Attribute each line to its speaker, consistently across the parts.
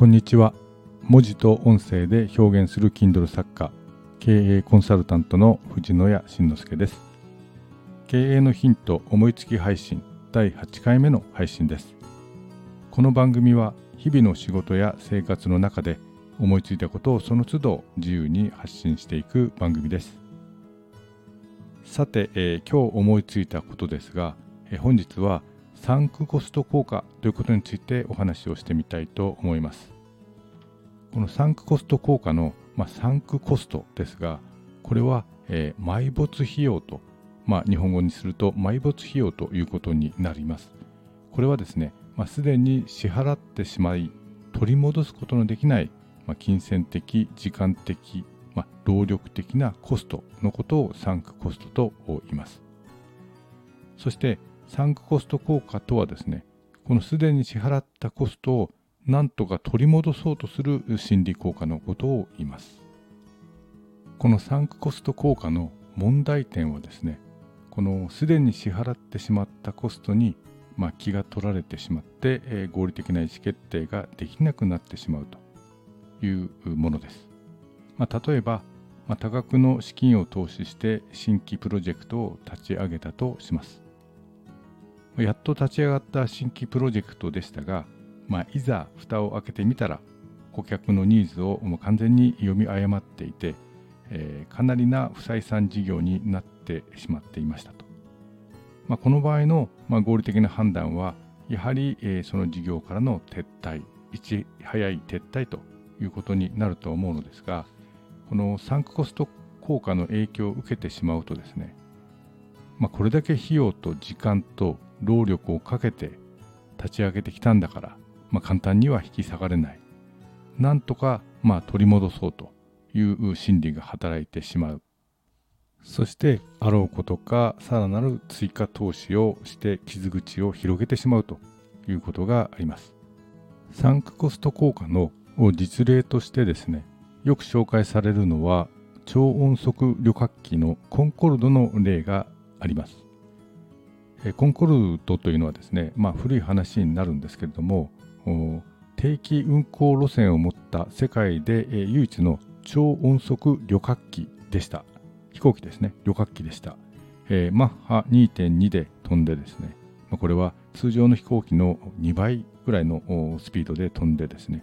Speaker 1: こんにちは。文字と音声で表現する Kindle 作家、経営コンサルタントの藤野谷慎之介です。経営のヒント思いつき配信第8回目の配信です。この番組は日々の仕事や生活の中で思いついたことをその都度自由に発信していく番組です。さて、えー、今日思いついたことですが、えー、本日はサンクコスト効果ということについてお話をしてみたいと思います。このサンクコスト効果の、まあ、サンクコストですが、これは、えー、埋没費用と、まあ、日本語にすると埋没費用ということになります。これはですね、まあ、すでに支払ってしまい、取り戻すことのできない、まあ、金銭的、時間的、まあ、労力的なコストのことをサンクコストと言います。そして、サンクコスト効果とはですね、このすでに支払ったコストを何とか取り戻そうとする心理効果のことを言います。このサンクコスト効果の問題点はですね、このすでに支払ってしまったコストに、まあ、気が取られてしまって、えー、合理的な意思決定ができなくなってしまうというものです。まあ、例えば、まあ、多額の資金を投資して新規プロジェクトを立ち上げたとします。やっと立ち上がった新規プロジェクトでしたが、まあ、いざ蓋を開けてみたら顧客のニーズをもう完全に読み誤っていて、えー、かなりな不採算事業になってしまっていましたと。まあ、この場合の、ま、合理的な判断はやはり、え、その事業からの撤退いち早い撤退ということになると思うのですがこのサンクコスト効果の影響を受けてしまうとですね、まあ、これだけ費用と時間と労力をかけて立ち上げてきたんだから、まあ、簡単には引き下がれない。なんとか、まあ、取り戻そうという心理が働いてしまう。そして、あろうことか、さらなる追加投資をして傷口を広げてしまうということがあります。サンクコスト効果の実例としてですね、よく紹介されるのは、超音速旅客機のコンコルドの例があります。コンコルドというのはですね、まあ、古い話になるんですけれども定期運行路線を持った世界で唯一の超音速旅客機でした。飛行機ですね。旅客機でした、えー、マッハ2.2で飛んでですね、これは通常の飛行機の2倍ぐらいのスピードで飛んでですね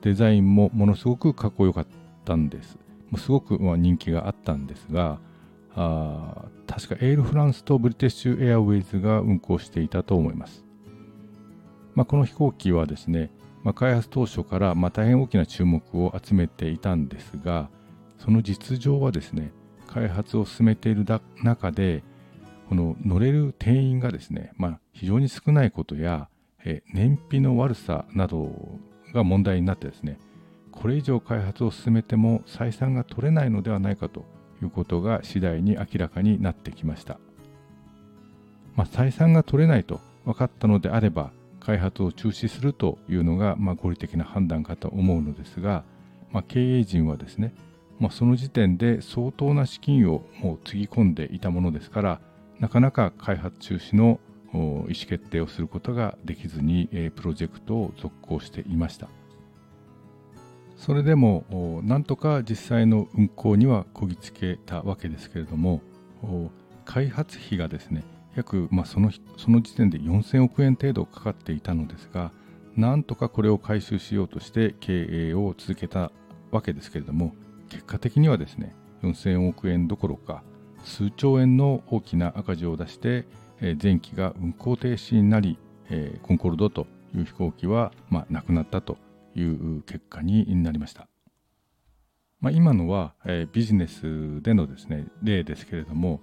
Speaker 1: デザインもものすごくかっこよかったんです。すごく人気があったんですが確かエールフランスとブリティッシュエアウェイズが運航していたと思います。まあ、この飛行機はですね、まあ、開発当初からま大変大きな注目を集めていたんですが、その実情はですね、開発を進めている中で、この乗れる定員がですね、まあ、非常に少ないことや、え燃費の悪さなどが問題になってですね、これ以上開発を進めても採算が取れないのではないかということが次第に明らかになってきました。まあ、採算が取れないと分かったのであれば開発を中止するというのが、まあ、合理的な判断かと思うのですが、まあ、経営陣はですね、まあ、その時点で相当な資金をもうつぎ込んでいたものですからなかなか開発中止の意思決定をすることができずにプロジェクトを続行していました。それでもなんとか実際の運行にはこぎつけたわけですけれども開発費がですね約、まあ、そのその時点で4000億円程度かかっていたのですがなんとかこれを回収しようとして経営を続けたわけですけれども結果的にはですね4000億円どころか数兆円の大きな赤字を出して、えー、前期が運行停止になり、コンコルドという飛行機は、まあ、なくなったという結果になりました。まあ、今のは、えー、ビジネスでのですね例ですけれども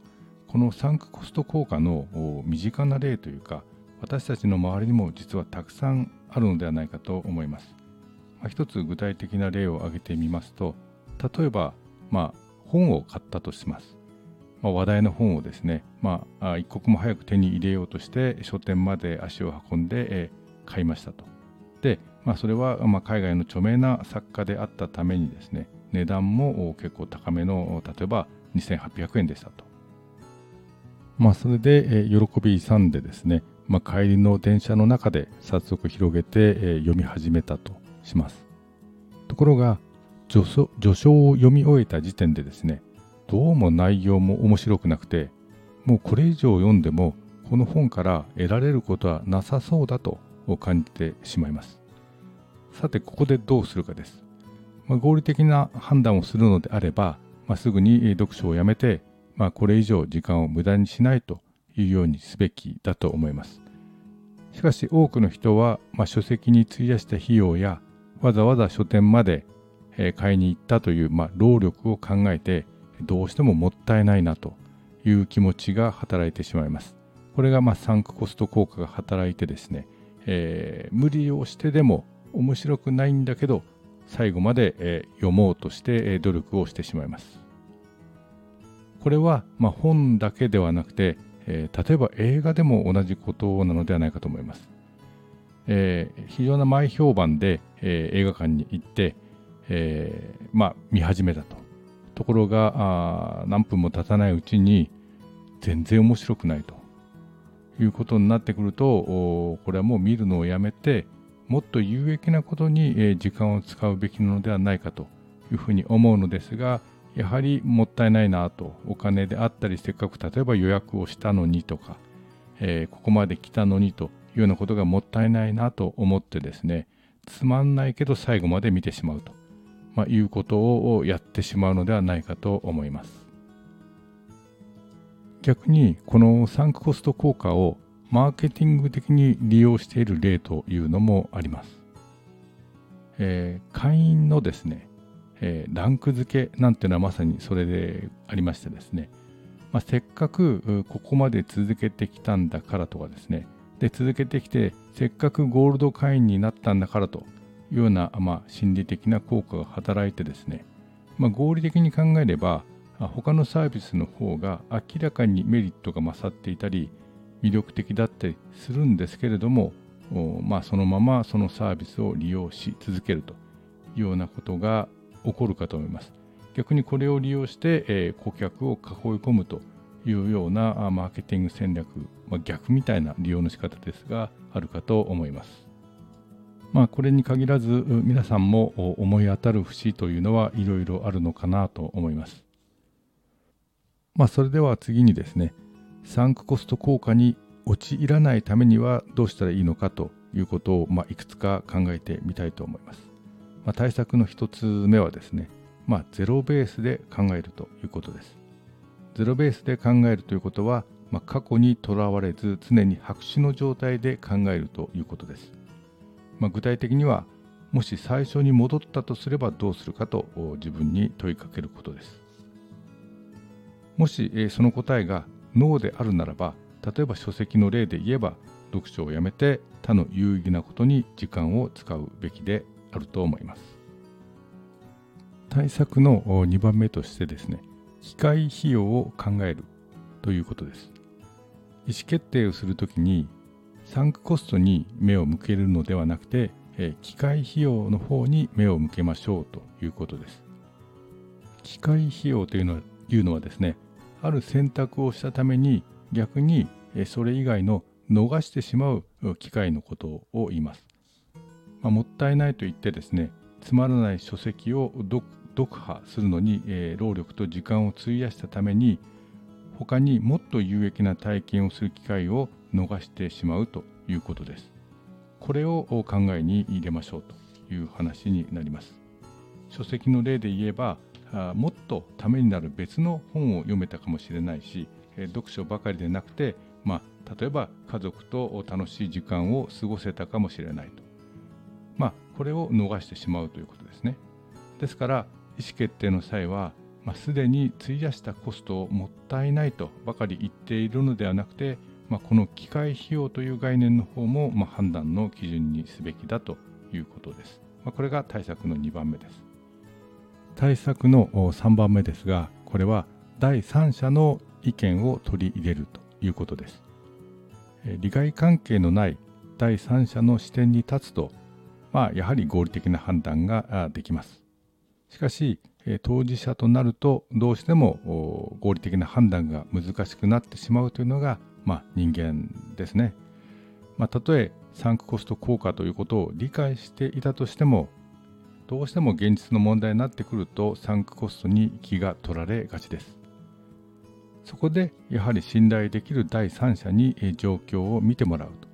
Speaker 1: このサンクコスト効果の身近な例というか私たちの周りにも実はたくさんあるのではないかと思います。まあ、一つ具体的な例を挙げてみますと例えば、まあ、本を買ったとします。まあ、話題の本をですね、まあ、一刻も早く手に入れようとして書店まで足を運んで、えー、買いましたと。で、まあ、それはま海外の著名な作家であったためにですね値段も結構高めの例えば2800円でしたと。まあ、それで、喜び勇んでですね、まあ、帰りの電車の中で早速広げて、読み始めたとします。ところが序章を読み終えた時点でですねどうも内容も面白くなくてもうこれ以上読んでもこの本から得られることはなさそうだとを感じてしまいます。さてここでどうするかです、まあ、合理的な判断をするのであれば、まあ、すぐに読書をやめて、まあ、これ以上時間を無駄にしないというようにすべきだと思います。しかし多くの人は、まあ、書籍に費やした費用やわざわざ書店まで買いに行ったという、まあ、労力を考えてどうしてももったいないなという気持ちが働いてしまいます。これがまあサンクコスト効果が働いてですね、えー、無理をしてでも面白くないんだけど最後まで、えー、読もうとして、えー、努力をしてしまいます。これは、まあ、本だけではなくて、えー、例えば映画でも同じことなのではないかと思います。えー、非常な前評判で、えー、映画館に行って、えー、まあ、見始めたと。ところがあ何分も経たないうちに全然面白くないということになってくるとこれはもう見るのをやめてもっと有益なことに時間を使うべきなのではないかというふうに思うのですがやはりもったいないなとお金であったりせっかく例えば予約をしたのにとか、えー、ここまで来たのにというようなことがもったいないなと思ってですねつまんないけど最後まで見てしまうと、まあ、いうことをやってしまうのではないかと思います。逆にこのサンクコスト効果をマーケティング的に利用している例というのもあります。えー、会員のですね、えー、ランク付けなんていうのはまさにそれでありましてですね、まあ、せっかくここまで続けてきたんだからとかですね、で続けてきてせっかくゴールド会員になったんだからというような、まあ、心理的な効果が働いてですね、まあ、合理的に考えれば他のサービスの方が明らかにメリットが勝っていたり魅力的だったりするんですけれども、まあ、そのままそのサービスを利用し続けるというようなことが起こるかと思います。逆にこれを利用して、え、顧客を囲い込むというようなマーケティング戦略、ま、逆みたいな利用の仕方ですがあるかと思います。まあこれに限らず皆さんも思い当たる節というのはいろいろあるのかなと思います。まあ、それでは次にですね、サンクコスト効果に陥らないためにはどうしたらいいのかということを、まあ、いくつか考えてみたいと思います。まあ、対策の1つ目はですね、まあ、ゼロベースで考えるということです。ゼロベースで考えるということは、まあ、過去にとらわれず常に白紙の状態で考えるということです。まあ、具体的には、もし最初に戻ったとすればどうするかと自分に問いかけることです。もし、えその答えがノーであるならば例えば書籍の例で言えば読書をやめて他の有意義なことに時間を使うべきであると思います。対策の2番目としてですね機械費用を考えるということです。意思決定をするときにサンクコストに目を向けるのではなくて機械費用の方に目を向けましょうということです。機械費用というのはいうのはですねある選択をしたために逆にそれ以外の逃してしまう機会のことを言います、まあ、もったいないと言ってですねつまらない書籍を読破するのに、えー、労力と時間を費やしたために他にもっと有益な体験をする機会を逃してしまうということです。これを考えに入れましょうという話になります。書籍の例で言えばあもっとためになる別の本を読めたかもしれないし、え読書ばかりでなくて、まあ、例えば家族と楽しい時間を過ごせたかもしれないと。まあ、これを逃してしまうということですね。ですから意思決定の際は、まあ、すでに費やしたコストをもったいないとばかり言っているのではなくて、まあ、この機械費用という概念の方も、まあ、判断の基準にすべきだということです。まあ、これが対策の2番目です。対策の3番目ですがこれは第三者の意見を取り入れるということです。利害関係のない第三者の視点に立つと、まあ、やはり合理的な判断ができます。しかし当事者となるとどうしても合理的な判断が難しくなってしまうというのが、まあ、人間ですね、まあ、たとえサンクコスト効果ということを理解していたとしてもどうしても現実の問題になってくるとサンクコストに気が取られがちです。そこでやはり信頼できる第三者に状況を見てもらうと。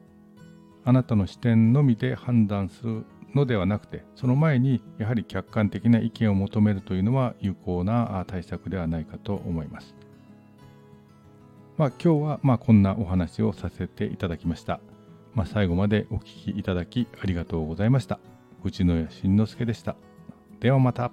Speaker 1: あなたの視点のみで判断するのではなくてその前にやはり客観的な意見を求めるというのは有効な対策ではないかと思います。まあ、今日はまこんなお話をさせていただきました。まあ、最後までお聴きいただきありがとうございました。内野慎之介でした。ではまた。